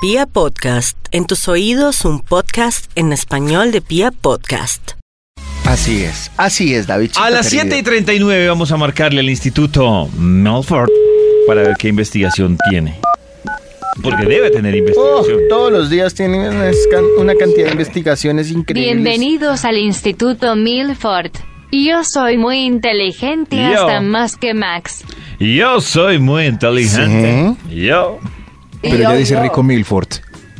Pia Podcast, en tus oídos un podcast en español de Pia Podcast. Así es, así es, David. A las 7 y 39 vamos a marcarle al Instituto Melford para ver qué investigación tiene. Porque debe tener Oh, investigación. todos los días tienen una, cantidad de investigaciones increíbles. Bienvenidos al Instituto Milford. Yo soy muy inteligente Yo. hasta más que Max. Yo soy muy inteligente. Yo. Pero ya dice Rico Milford.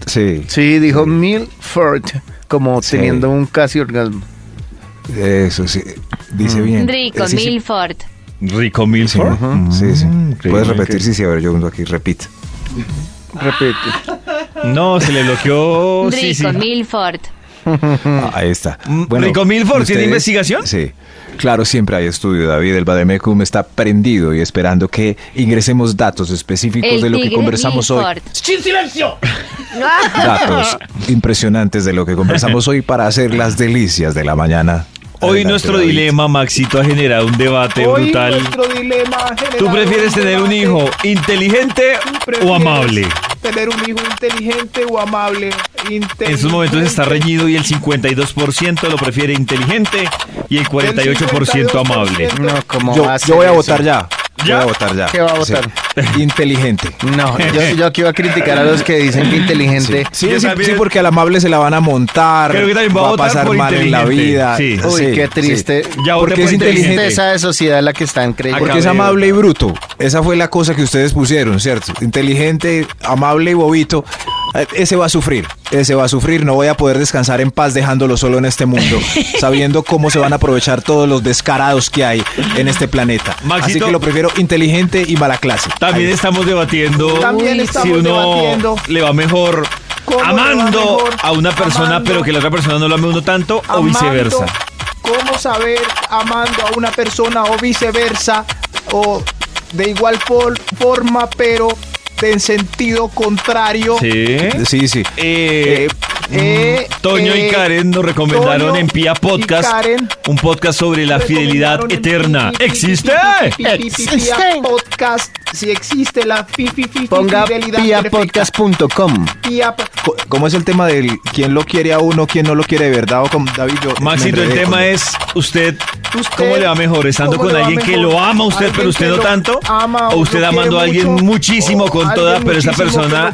Sí, Sí, dijo Milford, como Sí. teniendo un casi orgasmo. eso sí. Dice bien. Rico Eh, sí. Milford. Rico Milford. sí, sí. Mm, Puedes repetir, sí, sí, a ver, yo aquí repito. Repite. No, se le bloqueó. Sí, sí. Rico Milford. Ah, Ahí está. Mm, Rico Milford, ¿tiene investigación? Sí. Claro, siempre hay estudio, David. El Bademecum está prendido y esperando que ingresemos datos específicos El de lo que conversamos hoy. Milford. Datos impresionantes de lo que conversamos hoy para hacer las delicias de la mañana. Hoy Adelante, nuestro David. dilema, Maxito, ha generado un debate Hoy brutal. nuestro dilema ha ¿Tú generado prefieres un tener un debate. hijo inteligente o ¿Prefieres amable? Tener un hijo inteligente o amable. En estos momentos está reñido y el 52% lo prefiere inteligente y el 48% amable. No, ¿cómo Yo, voy a votar ya. ¿Ya? Voy a votar ya. ¿Qué va a votar? Sí. Inteligente. No, yo, yo aquí iba a criticar a los que dicen que inteligente. Sí, sí, también- sí, porque al amable se la van a montar. Creo que también va a va a votar pasar por mal en la inteligente. vida. Sí. Uy, Sí, qué sí. triste. Ya Porque por es inteligente. Tristeza de sociedad la que están creyendo. Porque es amable y bruto. Esa fue la cosa que ustedes pusieron, ¿cierto? Inteligente, amable y bobito. Ese va a sufrir. Ese va a sufrir. No voy a poder descansar en paz dejándolo solo en este mundo, sabiendo cómo se van a aprovechar todos los descarados que hay en este planeta. Así que lo prefiero inteligente y mala clase. También estamos debatiendo También si estamos uno debatiendo. le va mejor ¿Cómo le va amando mejor? a una persona Amando. pero que la otra persona no lo ame uno tanto o viceversa. ¿Cómo saber amando a una persona o viceversa? O de igual for- forma, pero en sentido contrario. Sí. Sí, sí. Eh, Eh, Toño y eh, Karen nos recomendaron Toño en Pia Podcast Karen un podcast sobre la fidelidad eterna. pi- pi- pi- ¿Existe? pi- Pia Podcast. Si existe la fi- fi- fi- Ponga fidelidad piapodcast.com. Pia- Co- ¿Cómo es el tema del quién lo quiere a uno, quién no lo quiere de verdad? O como David, yo Maxito, el tema con- es usted, Usted, ¿cómo le va mejor? ¿Estando ¿cómo con alguien que lo ama a usted, pero usted que no tanto? ama ¿O usted amando a alguien mucho, muchísimo con toda, pero esa que persona...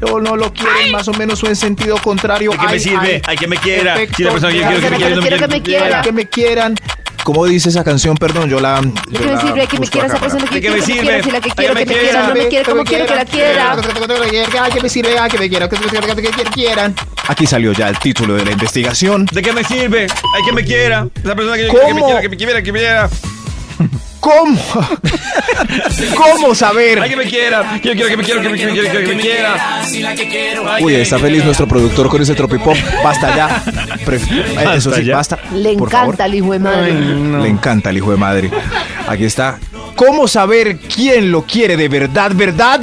no lo quieren, más o menos o en sentido contrario. ¿De qué me sirve? ay, Ay, que me quiera. Si la persona que yo quiero que me que quiera. que me quieran. ¿Cómo dice esa canción? Perdón, yo la. ¿De yo qué me la sirve que me quiera esa persona ¿De que me que me sirve? que quiero que que me me quiera. no me quiere como quiero que la quiera. Que me sirve, que me quiera, que que- que- que quieran. Aquí salió ya el título de la investigación. ¿De qué me sirve? Hay que me quiera. Esa persona que yo que me quiera, que me quiera, que me quiera. ¿Cómo? ¿Cómo saber? Ay, que me quiera. Yo quiero que me quiera, que me quiera, que me quiera. Uy, está feliz nuestro productor con ese tropipop. Basta ya. Pre- eh, Eso sí, ya. basta. Le por encanta favor. el hijo de madre. Le encanta el hijo de madre. Aquí está. ¿Cómo saber quién lo quiere de verdad, verdad?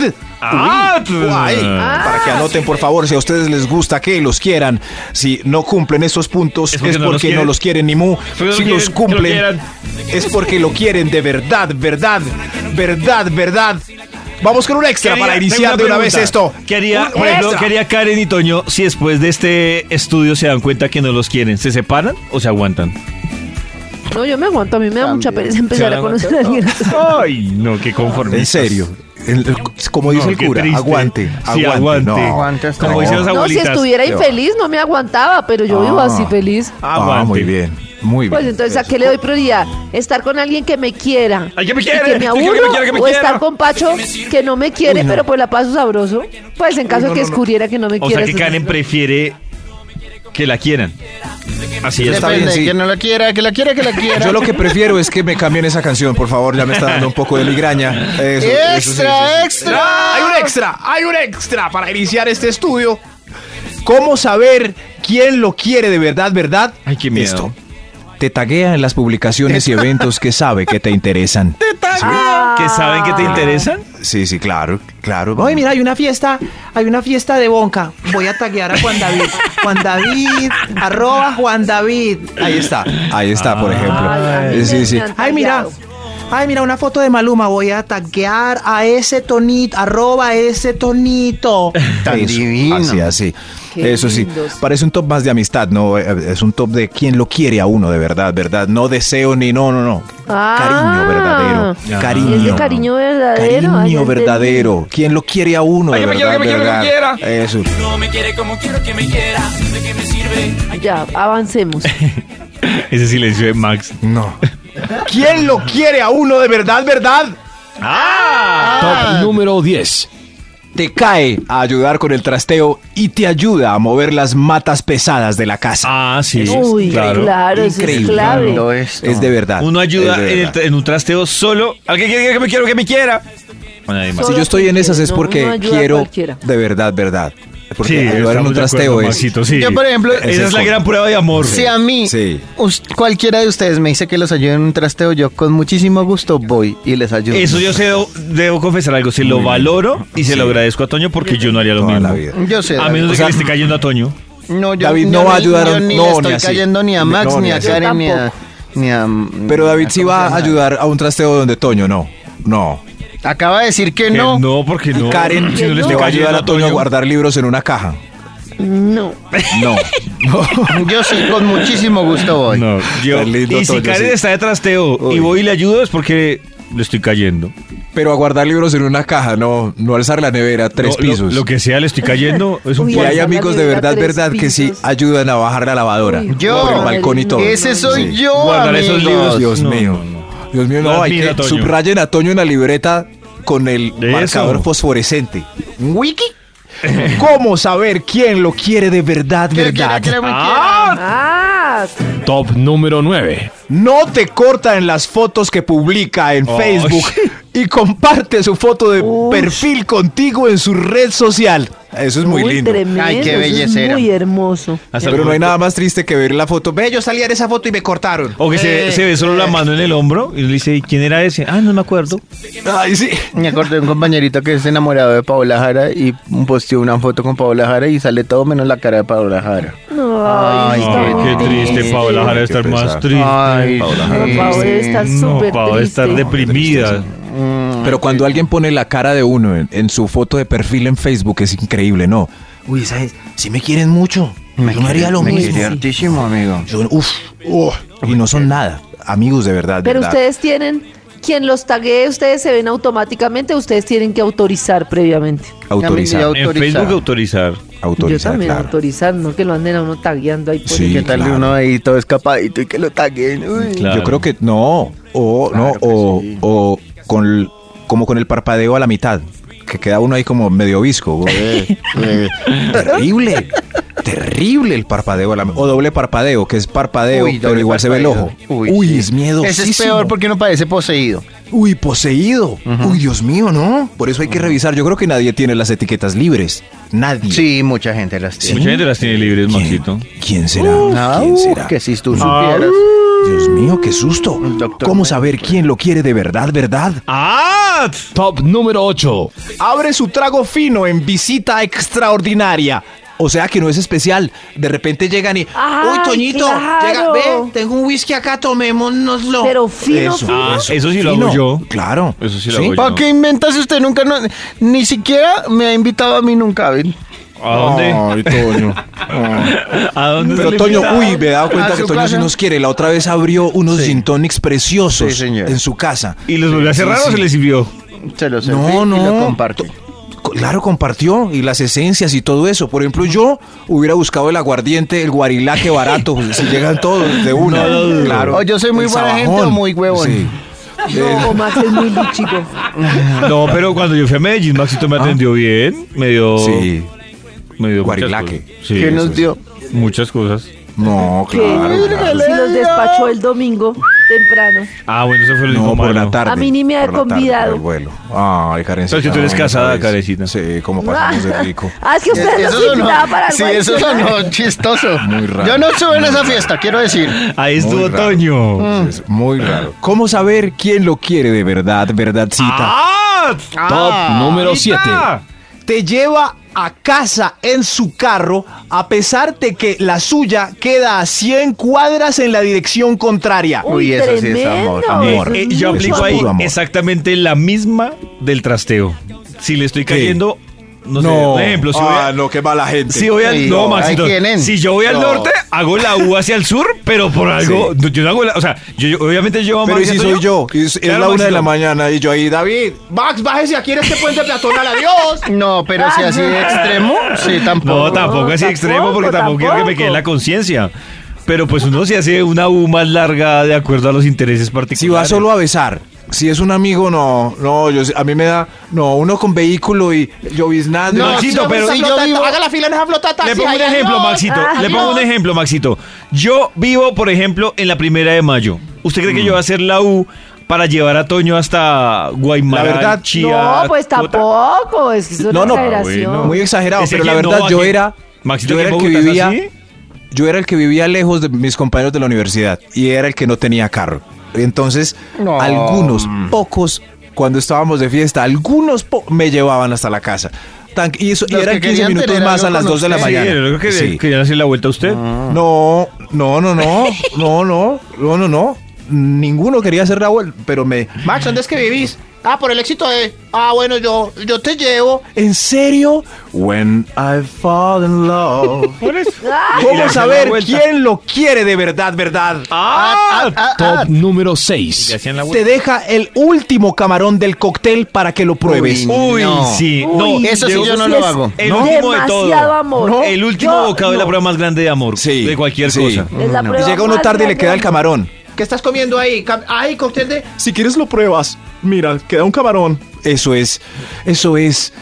Ah, Uy, guay. Para que anoten, por favor, si a ustedes les gusta que los quieran. Si no cumplen esos puntos, Es es porque no los quieren. no los quieren ni mu. No Si quieren, los lo cumplen, es porque lo quieren de verdad, verdad, verdad, verdad. Vamos con un extra Quería- para iniciar de una vez esto. ¿Qué haría, Un por ejemplo, qué haría Karen y Toño si después de este estudio se dan cuenta que no los quieren? ¿Se separan o se aguantan? No, yo me aguanto. A mí me da mucha pereza empezar a conocer a alguien. Ay, no, qué conformistas. En serio. El- como dice No, el cura, triste. aguante, Sí, aguante. aguante. no. Aguante hasta Como dicen las No, si abuelitas. estuviera infeliz no me aguantaba, pero yo vivo Ah. así feliz. Ah, Aguante. muy bien, muy bien. Pues entonces, ¿a qué le doy prioridad? ¿Estar con alguien que me quiera? Ay, que me y quiere, que me que aburro? me quiera, que me ¿O quiera? estar con Pacho que no me quiere, pero pues la paso sabroso? Pues en caso no, que no, descubriera que no me O quiere. sea que Karen prefiere que la quieran. Así es. Está bien, sí. que no la quiera, que la quiera, que la quiera. Yo lo que prefiero es que me cambien esa canción, por favor, ya me está dando un poco de migraña. Eso, eso sí, sí, ¡Extra, sí. extra! Hay un extra, hay un extra para iniciar este estudio. ¿Cómo saber quién lo quiere de verdad, verdad? Ay, qué miedo. Esto. Te taguea en las publicaciones y eventos que sabe que te interesan. ¿Que saben que te interesan? Sí, sí, claro, claro. Oye, mira, hay una fiesta, hay una fiesta de Bonca. Voy a taguear a Juan David. Juan David, arroba Juan David. Ahí está, ahí está, por ejemplo. Ay, Sí, sí. Ay, mira. Ay, mira, una foto de Maluma. Voy a taguear a ese tonito, arroba ese tonito. Tan divino. Así, así. Qué Eso sí, lindos. parece un top más de amistad, no, Eh, es un top de quién lo quiere a uno de verdad, verdad, no deseo ni no, no, no. Ah. cariño verdadero, Ah. cariño. Es de cariño verdadero. Cariño verdadero. ¿Quién lo quiere a uno Ay, de que me verdad, quiera, que me quiera, que me verdad? quiera. Eso. Ya, avancemos. Ese silencio de Max. No. ¿Quién lo quiere a uno de verdad, verdad? ¡Ah! Top número 10. Te cae a ayudar con el trasteo y te ayuda a mover las matas pesadas de la casa. Ah, sí. Uy, claro, claro. eso es clave. Es de verdad. Uno ayuda en, el un trasteo solo. Al que quiera que me quiero, que me quiera. Más. Si yo estoy en esas es No, porque a quiero de verdad, verdad. Porque Sí, ayudar en estamos un trasteo acuerdo, es... Maxito, sí. Yo, por ejemplo, Esa es la gran prueba de amor. Si a mí, Sí. cualquiera de ustedes me dice que los ayude en un trasteo, yo con muchísimo gusto voy y les ayudo. Eso yo sé, debo confesar algo. Se lo valoro y se lo agradezco a Toño porque yo no haría lo Toda mismo. la vida. Yo sé. A menos de O sea, que le esté cayendo a Toño. No, yo, David yo no va a ni- ayudar a- ni no, le ni estoy así. cayendo ni a No, Max, ni ni a. Karen, ni a, ni a... Pero David sí ¿cómo se va a ayudar a un trasteo donde Toño no. No. Acaba de decir que Que no. no, porque no. Karen si no le va a ayudar a Toño a guardar libros en una caja. No. No. Yo sí, con muchísimo gusto voy. No, yo. Lindo, Y si Toño, Karen sí. está de trasteo y voy y le ayudo es porque le estoy cayendo. Pero a guardar libros en una caja, no, no alzar la nevera, tres No, pisos. Lo, que sea, le estoy cayendo. Es un Uy, y hay amigos de verdad, verdad, que sí ayudan a bajar la lavadora. Uy, Yo. Por el balcón y todo. Ese soy Sí. yo, Guardar esos libros. Dios No, mío. no, no. Dios mío, no, hay que Toño. subrayen a Toño en la libreta con el De marcador fosforescente. ¿Wiki? ¿Cómo saber quién lo quiere de verdad, verdad? Ah, Top número 9. No te corta en las fotos que publica en. Facebook y comparte su foto de Uy. perfil contigo en su red social. Eso es muy uy, lindo. tremendo. Ay, qué eso es muy hermoso. Hasta Pero no hay nada más triste que ver la foto. Ve, yo salí en esa foto y me cortaron. O que se, Eh, se ve solo la mano en el hombro y le dice, ¿y quién era ese? Ah, no me acuerdo. Ay, sí. Me acordé de un compañerito que es enamorado de Paola Jara y posteó una foto con Paola Jara y sale todo menos la cara de Paola Jara. Ay, Ay, está Ay, muy qué triste, Paola Jara estar más triste. Ay, Paola. Jara. Estar Sí, súper No, debe estar triste. deprimida. Pero cuando alguien pone la cara de uno en, en su foto de perfil en Facebook es increíble, ¿no? Uy, ¿sabes? Si me quieren mucho. Me yo no haría lo me mismo. hartísimo, amigo. Yo- uf, uf, y no son nada. Amigos de verdad, Pero verdad. ustedes tienen, quien los taguee, ustedes se ven automáticamente, ustedes tienen que autorizar previamente. autorizar. En. Facebook autorizar. autorizar, Yo también claro. autorizar, no que lo anden a uno tagueando ahí por Sí. ¿Qué tal de claro. uno ahí todo escapadito y que lo taguen? Uy. Claro. Yo creo que no. O, Claro no, que o, sí. o con, como con el parpadeo a la mitad. Que queda uno ahí como medio visco. Eh, eh, terrible. Terrible el parpadeo a la O doble parpadeo, que es parpadeo, Uy, pero igual se ve el ojo. Uy, Uy, sí. es miedo. Ese es peor porque no parece poseído. Uy, poseído. Uy, Dios mío, ¿no? Por eso hay que revisar. Yo creo que nadie tiene las etiquetas libres. Nadie. Sí, mucha gente las tiene. Mucha gente las tiene libres, ¿Quién, Maxito. ¿Quién será? Ah, ¿Quién uh, será? que si tú supieras. Dios mío, qué susto. Doctor ¿Cómo saber quién lo quiere de verdad, verdad? ¡Ah! Top número 8. Abre su trago fino en visita extraordinaria. O sea que no es especial. De repente llegan y. Ay, Uy, Toñito, claro. llega, ve, tengo un whisky acá, tomémonoslo. Pero fino, Eso, fino. Ah, eso sí lo fino. hago yo. Claro. Eso sí lo hago yo. ¿Para qué inventas si usted nunca, no, ni siquiera me ha invitado a mí nunca? ¿ven? ¿A dónde? Ay, Toño. ¿A dónde Pero Toño, uy, me he dado cuenta ¿A que Toño sí casa? nos quiere. La otra vez abrió unos Sí. gin tonics preciosos Sí, señor. en su casa. ¿Y los volvió a cerrar Sí, o sí. se le sirvió? Se lo serví No, y no. lo comparto. Co- Claro, compartió y las esencias y todo eso. Por ejemplo, yo hubiera buscado el aguardiente, el guarilaque barato, pues, si llegan todos de una. No lo claro. O yo soy muy El buena gente o muy huevón. Sí. No, Max es muy chico. No, pero cuando yo fui a Medellín, Maxito me atendió bien. Me dio. Sí. Me dio Guarilaque. Sí, ¿Qué nos dio? Muchas cosas. No, claro. claro. si los despachó el domingo temprano. Ah, bueno, eso fue lo No, único por la tarde. A mí ni me ha convidado. por el vuelo. Ay, Karencita. Pero es que tú eres no, casada, ¿sabes? Karencita. Sí, como pasamos de rico. Ah, es que usted Eso nos sonó, para sí, eso sonó chistoso. Muy raro. Yo no estuve en esa fiesta, quiero decir. Ahí estuvo Muy raro. Toño. Es muy raro. ¿Cómo saber quién lo quiere de verdad, verdadcita? ¡Ah! Top número 7. ¡Ah! Te lleva a casa en su carro a pesar de que la suya queda a 100 cuadras en la dirección contraria. Uy, eso sí es amor, amor. Eh, yo aplico ahí amor. exactamente la misma del trasteo. Si le estoy cayendo, no, sé, por ejemplo, si voy a- Ah, no, qué mala gente. Si voy al Sí, no, no, Maxito, si yo voy al No. norte, hago la U hacia el sur, pero por algo, yo no hago la, o sea, yo, yo- obviamente yo a Pero Max ¿y si soy yo? Y Es, Claro, la una de la mañana y yo ahí, David. Max, bájese aquí en este puente peatonal, adiós. No, pero si así de extremo, sí, tampoco. No, tampoco No, así extremo porque tampoco, tampoco quiero que me quede la conciencia. Pero pues uno se hace una U más larga de acuerdo a los intereses particulares. Si va solo a besar. Si es un amigo, no, no, yo, a mí me da, no, uno con vehículo y lloviznando. No, Maxito, pero sí, si yo vivo- Haga la fila en esa flotata. Le pongo un ejemplo, Maxito. Le pongo un ejemplo, Maxito. Yo vivo, por ejemplo, en la primera de mayo. ¿Usted cree que yo voy a hacer la U para llevar a Toño hasta Guaymallén? La verdad, No, pues tampoco. Es que es una No, no, exageración. bueno. Muy exagerado, Ese pero la que no, verdad yo era, Maxito, yo era el que vivía, así. yo era el que vivía lejos de mis compañeros de la universidad y era el que no tenía carro. Entonces, No. algunos, pocos, cuando estábamos de fiesta, algunos po- me llevaban hasta la casa. Tan- y, eso, y eran que 15 querían minutos más a las con 2 de la. Sí, mañana. creo que Sí. querían hacer la vuelta a usted. No, no, no, no, no, no, no, no, no. Ninguno quería hacer la vuelta, pero me... Max, ¿dónde es que vivís? Ah, por el éxito de. Ah, bueno, yo, yo te llevo. ¿En serio? When I fall in love. Ah, ¿Cómo saber quién lo quiere de verdad, verdad? ¡Ah! Top número Le 6. hacían la Te deja el último camarón del cóctel para que lo pruebes. Uy, No. sí. No, Uy, eso sí yo no lo hago. El No. último de todo. Demasiado amor. No, El último Yo- bocado es la prueba más grande de amor. Sí, De cualquier sí. cosa. Es la No. Y prueba llega uno tarde y le queda el camarón. ¿Qué estás comiendo ahí? Ay, cóctel de. Si quieres lo pruebas. Mira, queda un camarón. Eso es, eso es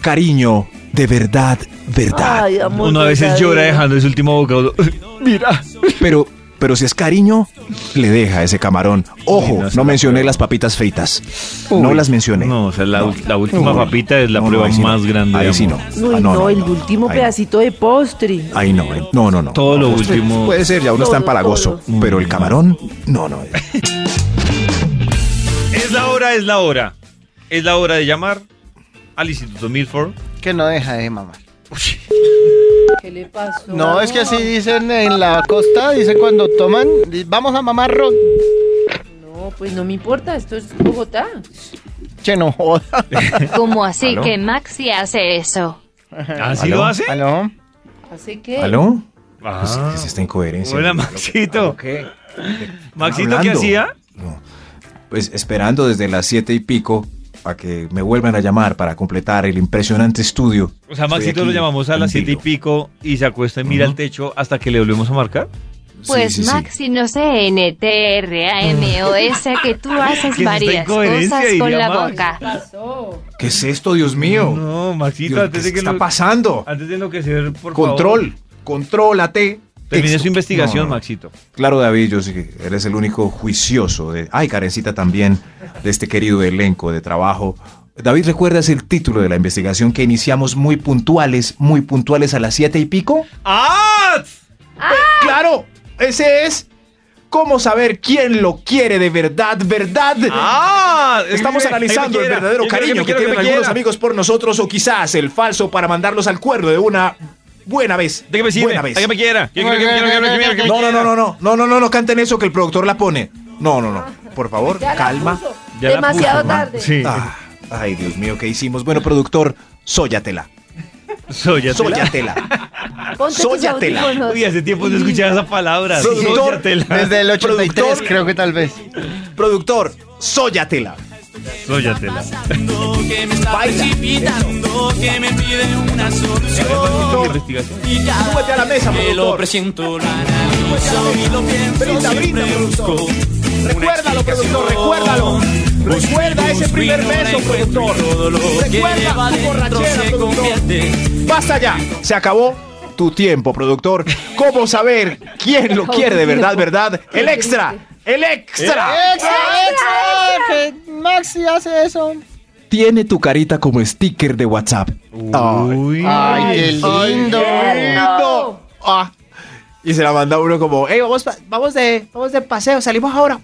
cariño de verdad, verdad. Ay, amor Uno a veces llora dejando ese último bocado. Mira. Pero, pero si es cariño, le deja ese camarón. Ojo, Uy, no, mencioné las papitas fritas. No las mencioné. No, o sea, la, No. la última No. papita es la No, prueba ahí sí no. más grande Ahí sí no. Uy, Ah, no, el último Ahí no. pedacito de postre. Ahí no, eh. no, no, no. Todo lo No, último. Puede ser, ya uno está Todo, empalagoso. todo. Pero el camarón, no, no. Es la hora, es la hora. Es la hora de llamar al Instituto Milford. Que no deja de mamar. ¿Qué le pasó? No, es que así dicen en la costa, dice cuando toman, vamos a mamar ron. No, pues no me importa, esto es Bogotá. Che, no joda. ¿Cómo así ¿Aló? que Maxi hace eso? ¿Así ¿Aló? lo hace? ¿Aló? ¿Así que? ¿Aló? Ah. Pues, ¿qué es esta incoherencia? Hola, Maxito. ¿Qué? Maxito, ¿qué hacía? No. Pues esperando desde las siete y pico a que me vuelvan a llamar para completar el impresionante estudio. O sea, Maxito lo llamamos a las siete y pico y se acuesta y mira al techo hasta que le volvemos a marcar. Pues Sí, sí, sí. Maxi, no sé, N-T-R-A-M-O-S, que tú haces ¿Qué es esta varias incoherencia, cosas con la Max? boca. ¿Qué es esto, Dios mío? No, Maxito, Dios, antes ¿qué de que está lo- pasando? Antes de enloquecer, por Control, contrólate. Esto- su investigación, No, no, no. Maxito. Claro, David, yo que eres el único juicioso de. Ay, Karencita también, de este querido elenco de trabajo. David, ¿recuerdas el título de la investigación que iniciamos muy puntuales, muy puntuales a las siete y pico? ¡Ah! Claro, ese es. ¿Cómo saber quién lo quiere de verdad, verdad? ¡Ah! Estamos analizando que el verdadero cariño que quiera, tienen algunos amigos por nosotros o quizás el falso para mandarlos al cuerno de una buena vez. ¿De qué me sirve? Buena ¿De vez. qué me quiera? No, no, no, no, no, no, no, no, no canten eso que el productor la pone. No, no, no. Por favor, calma. Demasiado tarde. Sí. Ah, ay, Dios mío, ¿qué hicimos? Bueno, productor, sóyatela. Sóyatela. Sóyatela. Uy, hace tiempo no escuchaba esa palabra. Productor, Sóyatela. Desde el 83 Productor. creo que tal vez. Productor, sóyatela. Sóyatela. Baila. Investigación. Súbete a la mesa, productor. Brinda, brinda, productor. Recuérdalo, productor, recuérdalo. Recuerda ese primer beso, productor. Recuerda tu borrachera, productor. Basta ya. Se acabó tu tiempo, productor. ¿Cómo saber quién lo quiere de verdad, verdad? El extra, el extra. Que Maxi hace eso. Tiene tu carita como sticker de WhatsApp. Uy. Ay, qué lindo. lindo. Ah. Y se la manda uno como, Ey, vamos, vamos, de, vamos de paseo, salimos ahora.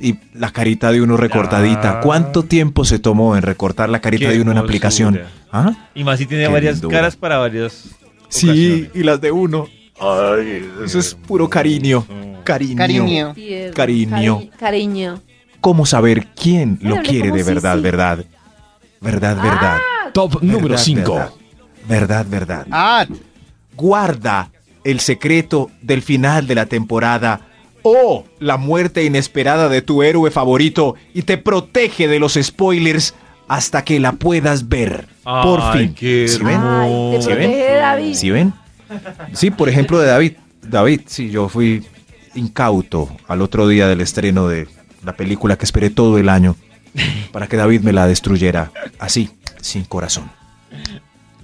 y la carita de uno recortadita. Ah. ¿Cuánto tiempo se tomó en recortar la carita Qué de uno en aplicación? ¿Ah? Y más si tiene Qué varias caras para varias. Sí, y las de uno. Ay, eso es puro cariño. Cariño. Cariño. Tierno, Cariño. cari- cariño. ¿Cómo saber quién lo quiere de verdad, verdad? Verdad, verdad. Top número Verdad, 5. Verdad, verdad. verdad. Ah, Guarda el secreto del final de la temporada o la muerte inesperada de tu héroe favorito y te protege de los spoilers hasta que la puedas ver. Por fin. qué ¿Sí ven? Ay, te ¿Sí ven? David. ¿Sí ven? Sí, por ejemplo, de David. David, sí, yo fui incauto al otro día del estreno de la película que esperé todo el año para que David me la destruyera así, sin corazón.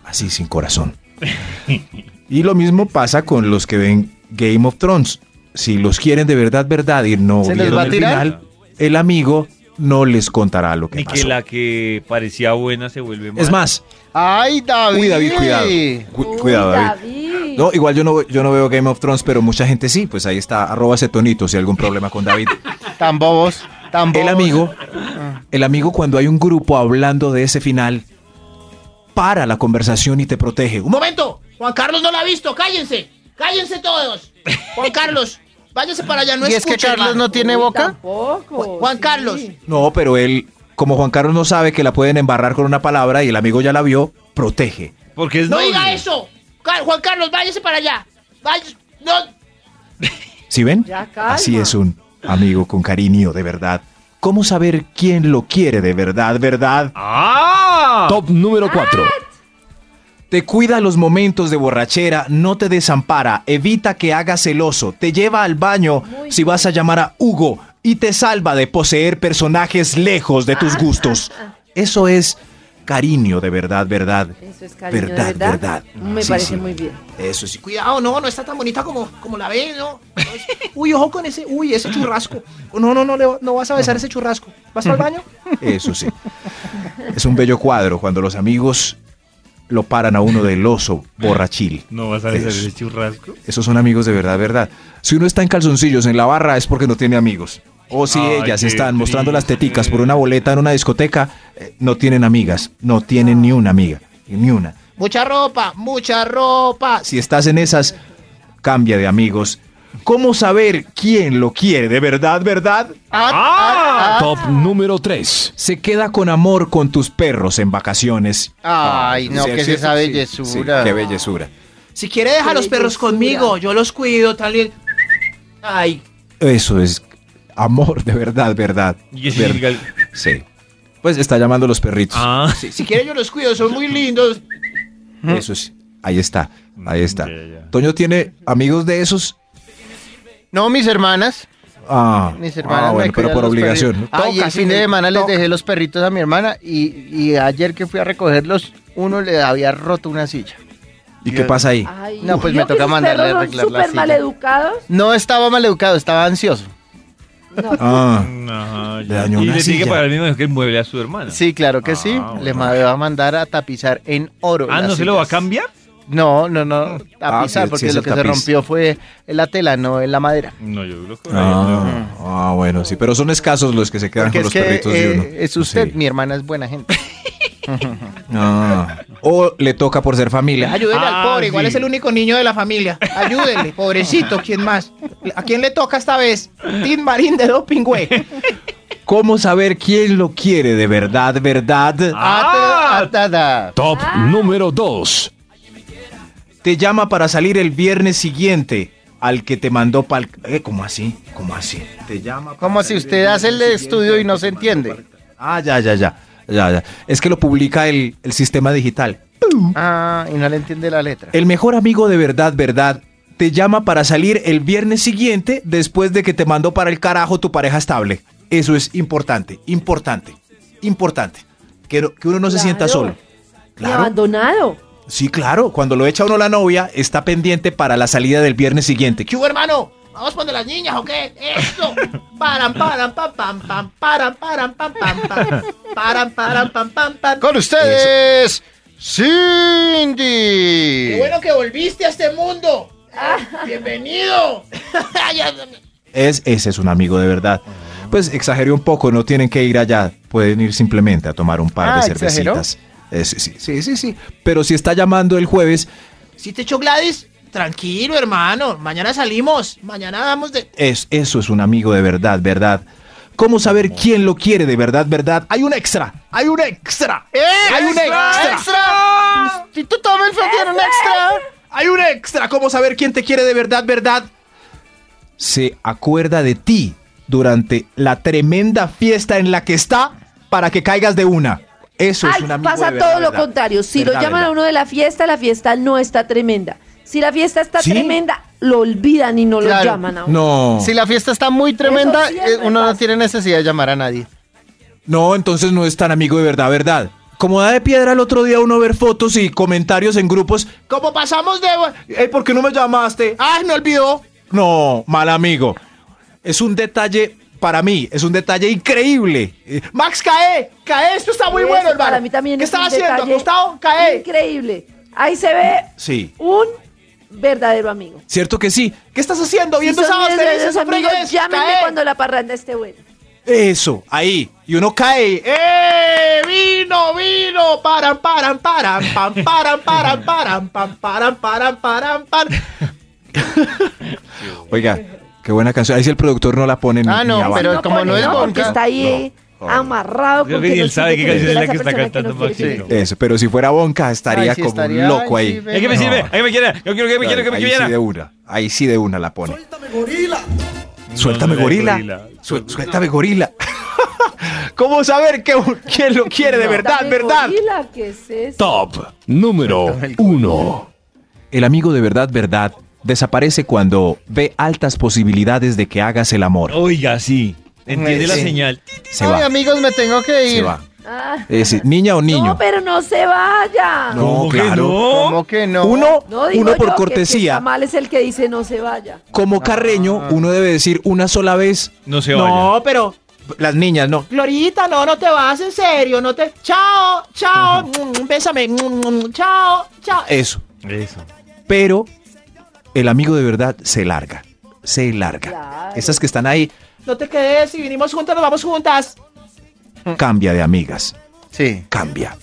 Así, sin corazón. Y lo mismo pasa con los que ven Game of Thrones. Si los quieren de verdad, verdad, y no ¿Se les vieron el final, el amigo no les contará lo que Ni pasó. que la que parecía buena se vuelve mala. Es más, ay, David. uy, David, cuidado. Cu- Uy, cuidado, David. David. No, igual yo no, yo no veo Game of Thrones, pero mucha gente sí. Pues ahí está, arroba ese tonito si hay algún problema con David. Tan bobos, tan bobos. El amigo, el amigo cuando hay un grupo hablando de ese final, para la conversación y te protege. Un momento, Juan Carlos no la ha visto, cállense, cállense todos. Juan Carlos, váyase para allá, no ¿Y es que escuche, Carlos hermano. no tiene boca? Tampoco. Juan sí. Carlos. No, pero él, como Juan Carlos no sabe que la pueden embarrar con una palabra y el amigo ya la vio, protege. Porque es No diga eso. Juan Carlos, váyase para allá. Váyase- no. ¿Sí ven? Ya. Así es un amigo con cariño de verdad. ¿Cómo saber quién lo quiere de verdad, verdad? ¡Ah! Top número 4. Te cuida los momentos de borrachera, no te desampara, evita que hagas celoso, te lleva al baño si vas a llamar a Hugo y te salva de poseer personajes lejos de tus gustos. Eso es cariño de verdad, verdad. Eso es cariño, Verdad, de verdad. verdad. Me Sí, parece sí. muy bien. Eso sí. Cuidado, no, no está tan bonita como, como la ve, ¿no? Uy, ojo con ese, uy, ese churrasco. No, no, no, no vas a besar ese churrasco. ¿Vas al baño? Eso sí. Es un bello cuadro cuando los amigos lo paran a uno del oso borrachil. No vas a besar Eso. ese churrasco. Esos son amigos de verdad, verdad. Si uno está en calzoncillos en la barra es porque no tiene amigos. O si Ay, ellas están mostrando las teticas por una boleta en una discoteca, eh, no tienen amigas. No tienen ni una amiga. Ni una. Mucha ropa, mucha ropa. Si estás en esas, cambia de amigos. ¿Cómo saber quién lo quiere de verdad, verdad? Ah, Top número 3. Se queda con amor con tus perros en vacaciones. Ay, no, Sí, que es ¿cierto? esa bellezura. sí, qué bellezura. Si quiere deja Qué los perros bellezura. conmigo, yo los cuido, tal y... Ay, Eso es amor de verdad, verdad. Y ese Ver- Sí. Pues está llamando a los perritos. Ah. si, si quiere yo los cuido, son muy lindos. Eso es. Ahí está. Ahí está. Toño tiene amigos de esos. No, mis hermanas. Ah, Mis hermanas. ah, bueno, pero por obligación. Ah, y el sí, fin de semana les dejé los perritos a mi hermana y, y ayer que fui a recogerlos, uno le había roto una silla. ¿Y qué pasa ahí? Ay, No, pues ¿yo me toca mandarle a arreglar la súper silla. maleducados? No estaba mal educado, estaba ansioso. No. Ah, ya. dañó y una le tiene que pagar el mismo que el mueble a su hermana. Sí, claro que Ah, sí. bueno. Le va a mandar a tapizar en oro. Ah, ¿no se lo va a cambiar? No, no, no. Tapizar, porque sí lo que se rompió fue la tela, no en la madera. No, yo lo ah, ah, bueno, sí, pero son escasos los que se quedan Porque con los que perritos de eh, uno. es usted, Sí. mi hermana es buena gente. Ah. O le toca por ser familia. Ayúdele Ah, al pobre, igual es el único niño de la familia. Ayúdele, pobrecito, ¿quién más? ¿A quién le toca esta vez? Tim Marín de Doping, güey. ¿Cómo saber quién lo quiere de verdad, verdad? Ah. Atada. Top número 2. Te llama para salir el viernes siguiente al que te mandó pal... Eh, ¿Cómo así? ¿Cómo así? Te llama... para Como si usted hace el estudio y no se entiende. Ah, ya, ya, ya. Ya, ya. Es que lo publica el, el sistema digital. Ah, y no le entiende la letra. El mejor amigo de verdad, verdad, te llama para salir el viernes siguiente después de que te mandó para el carajo tu pareja estable. Eso es importante, importante, importante. Que, que uno no se sienta solo. Claro. abandonado. Sí, claro. Cuando lo echa uno la novia, está pendiente para la salida del viernes siguiente. ¿Qué hubo, hermano? ¿Vamos de las niñas o qué? ¡Esto! Paran, paran, pam, pam, pam, paran, paran, pam, pam, pam. Paran, paran, pam, pam, pam. Con ustedes, Cindy. ¡Qué bueno que volviste a este mundo! ¡Bienvenido! Ya- Es, ese es un amigo de verdad. Pues exageré un poco, no tienen que ir allá, pueden ir simplemente a tomar un par Ah, de ¿exageró? cervecitas. Eh, sí, sí, sí, sí, sí. Pero si está llamando el jueves, Si te echó Gladys, tranquilo, hermano. Mañana salimos. Mañana vamos de. es, eso es un amigo de verdad, verdad. ¿Cómo saber quién lo quiere de verdad, verdad? Hay un extra, hay un extra. hay un extra. ¡Extra! Si tú tomas el tiene un extra. Hay un extra. ¿Cómo saber quién te quiere de verdad, verdad? Se acuerda de ti durante la tremenda fiesta en la que está para que caigas de una. Eso es Ay, un amigo pasa de verdad, todo lo verdad. contrario. Si Verdad, lo llaman verdad. a uno de la fiesta, la fiesta no está tremenda. Si la fiesta está ¿Sí? tremenda, lo olvidan y no lo Claro. llaman a uno. No. Si la fiesta está muy tremenda, eh, uno no tiene necesidad de llamar a nadie. No, entonces no es tan amigo de verdad, verdad. Como da de piedra el otro día uno ver fotos y comentarios en grupos. Como pasamos de. ¿por qué no me llamaste? ¡Ay, me olvidó! No, mal amigo. Es un detalle para mí, es un detalle increíble. Eh, Max, cae. Cae, esto está muy Eso bueno, hermano. Para mí también ¿Qué es estás un haciendo? ¿Acostado? Cae. Increíble. Ahí se ve Sí, un verdadero amigo. cierto que sí. ¿Qué estás haciendo? Si Viendo sábados felices, amigos, llámenme cuando la parranda esté buena. Eso, ahí. Y uno cae. ¡Eh! ¡Vino, vino! ¡Paran, paran, paran! ¡Pam, paran, paran, paran! ¡Pam, paran, paran, paran, paran! Oiga, qué buena canción. Ahí sí el productor no la pone ni, Ah, no, ni pero como no es Porque está ahí amarrado. Creo que ni él sabe qué canción es la que está cantando que Maxito. Eso, pero si fuera Bonca estaría como estaría- un loco ahí. ¿A qué me sirve? ¿A qué me quiere? Yo quiero que me quiera, que me ahí sí quiera. de una. Ahí sí de una la pone. Suéltame, gorila. gorila. Suel- Suéltame, gorila. ¿Cómo saber que, quién lo quiere de verdad, verdad? gorila, ¿qué es eso? Top número 1. El amigo de verdad, verdad, desaparece cuando ve altas posibilidades de que hagas el amor. Oiga, sí. Entiende la señal. Se Ay, va, amigos, me tengo que ir. se va. Ah, Es decir, niña o niño. No, pero no se vaya. No, ¿Cómo que claro. no? ¿Cómo que no? Uno, No, digo uno yo por que- que cortesía, mal es el que dice no se vaya. como carreño, uno debe decir una sola vez. No se vaya. No, pero. Las niñas, no. Glorita, no, no te vas, en serio, no te... ¡Chao! ¡Chao! Mm, Bésame. Mm, ¡Chao! ¡Chao! Eso. Eso. Pero el amigo de verdad se larga. Se larga. Claro. Esas que están ahí, No te quedes, si vinimos juntas, nos vamos juntas. cambia de amigas. Sí. Cambia.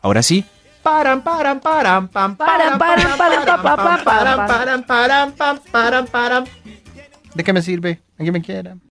Ahora sí, Paran, paran, paran, pam, Paran, paran, paran, pa, pa, pa, pa, paran, pa. paran, paran, pam, paran, paran. ¿De qué me sirve? ¿A quién me quiera?